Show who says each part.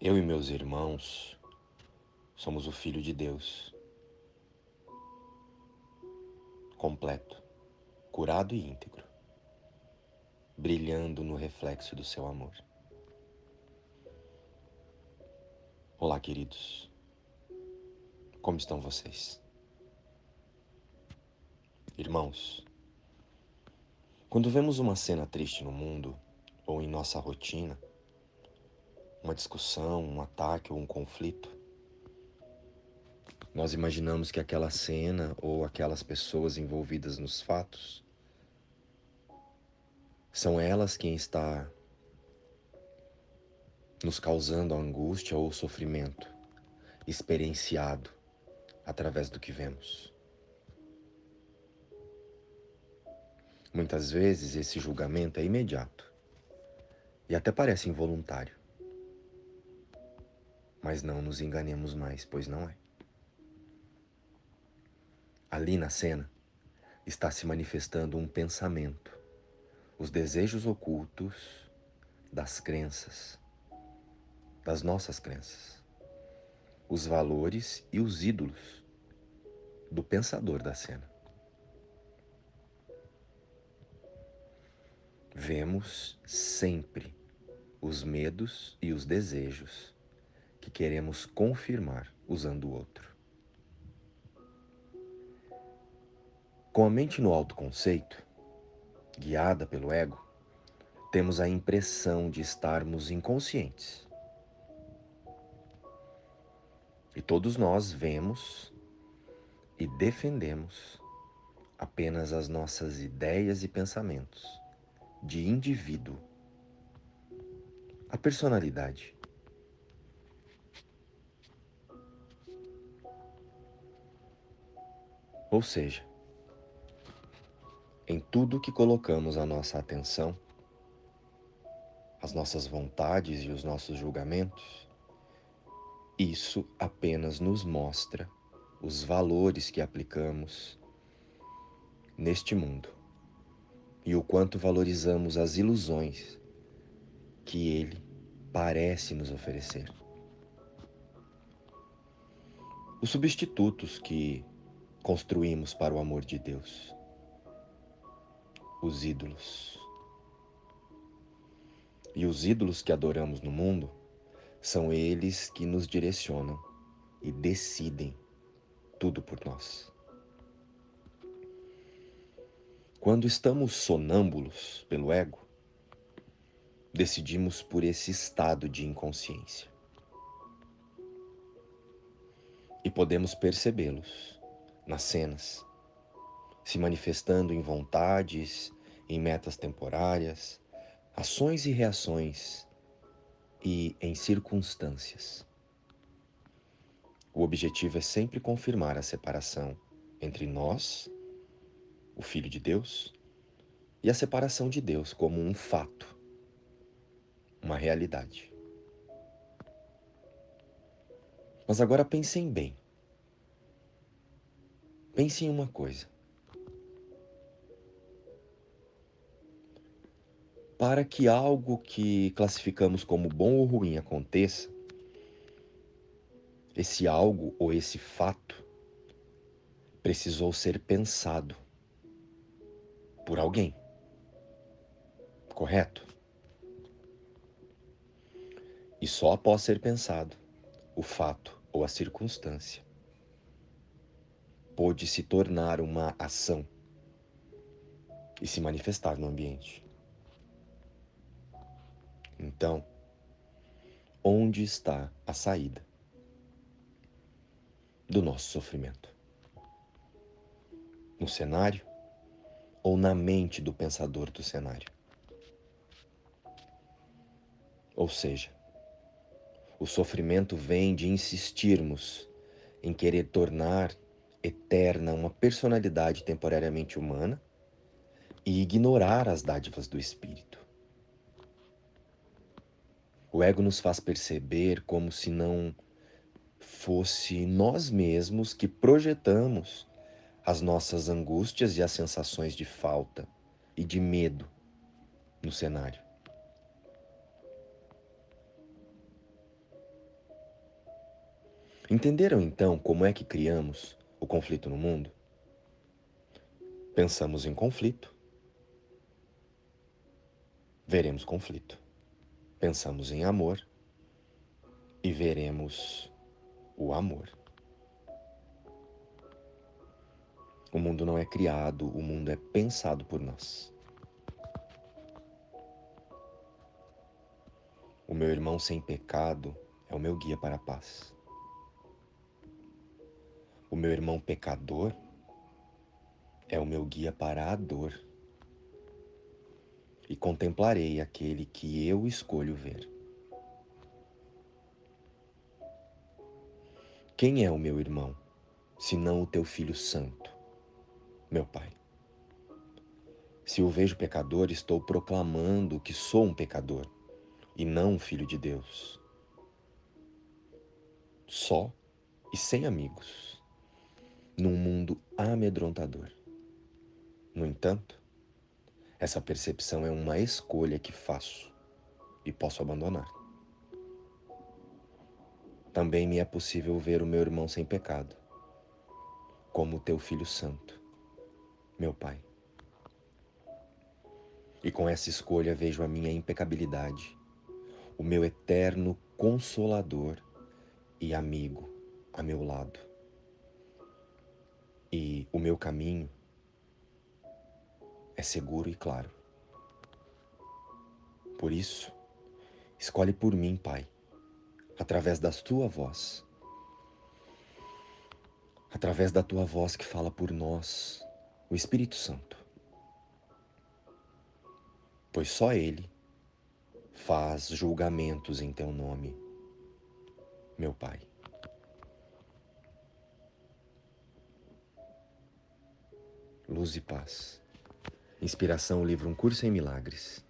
Speaker 1: Eu e meus irmãos somos o Filho de Deus, completo, curado e íntegro, brilhando no reflexo do seu amor. Olá, queridos. Como estão vocês? Irmãos, quando vemos uma cena triste no mundo ou em nossa rotina, uma discussão, um ataque ou um conflito, nós imaginamos que aquela cena ou aquelas pessoas envolvidas nos fatos são elas quem está nos causando a angústia ou o sofrimento experienciado através do que vemos. Muitas vezes esse julgamento é imediato e até parece involuntário. Mas não nos enganemos mais, pois não é. Ali na cena está se manifestando um pensamento, os desejos ocultos das crenças, das nossas crenças, os valores e os ídolos do pensador da cena. Vemos sempre os medos e os desejos que queremos confirmar usando o outro. Com a mente no autoconceito, guiada pelo ego, temos a impressão de estarmos inconscientes. E todos nós vemos e defendemos apenas as nossas ideias e pensamentos de indivíduo. A personalidade Ou seja, em tudo que colocamos a nossa atenção, as nossas vontades e os nossos julgamentos, isso apenas nos mostra os valores que aplicamos neste mundo e o quanto valorizamos as ilusões que ele parece nos oferecer. Os substitutos que construímos para o amor de Deus? Os ídolos. E os ídolos que adoramos no mundo são eles que nos direcionam e decidem tudo por nós. Quando estamos sonâmbulos pelo ego, decidimos por esse estado de inconsciência. E podemos percebê-los nas cenas, se manifestando em vontades, em metas temporárias, ações e reações e em circunstâncias. O objetivo é sempre confirmar a separação entre nós, o Filho de Deus, e a separação de Deus como um fato, uma realidade. Mas agora pensem bem. Pense em uma coisa. Para que algo que classificamos como bom ou ruim aconteça, esse algo ou esse fato precisou ser pensado por alguém. Correto? E só após ser pensado, o fato ou a circunstância pôde se tornar uma ação e se manifestar no ambiente. Então, onde está a saída do nosso sofrimento? No cenário ou na mente do pensador do cenário? Ou seja, o sofrimento vem de insistirmos em querer tornar eterna uma personalidade temporariamente humana e ignorar as dádivas do espírito. O ego nos faz perceber como se não fosse nós mesmos que projetamos as nossas angústias e as sensações de falta e de medo no cenário. Entenderam então como é que criamos o conflito no mundo? Pensamos em conflito, veremos conflito. Pensamos em amor e veremos o amor. O mundo não é criado, o mundo é pensado por nós. O meu irmão sem pecado é o meu guia para a paz. O meu irmão pecador é o meu guia para a dor. E contemplarei aquele que eu escolho ver. Quem é o meu irmão, senão o teu filho santo, meu pai? Se o vejo pecador, estou proclamando que sou um pecador e não um filho de Deus. Só e sem amigos, num mundo amedrontador. No entanto, essa percepção é uma escolha que faço e posso abandonar. Também me é possível ver o meu irmão sem pecado, como o teu filho santo, meu Pai. E com essa escolha vejo a minha impecabilidade, o meu eterno consolador e amigo a meu lado. E o meu caminho é seguro e claro. Por isso, escolhe por mim, Pai, através da tua voz, através da tua voz que fala por nós, o Espírito Santo. Pois só Ele faz julgamentos em teu nome, meu Pai. Luz e paz. Inspiração, livro Um Curso em Milagres.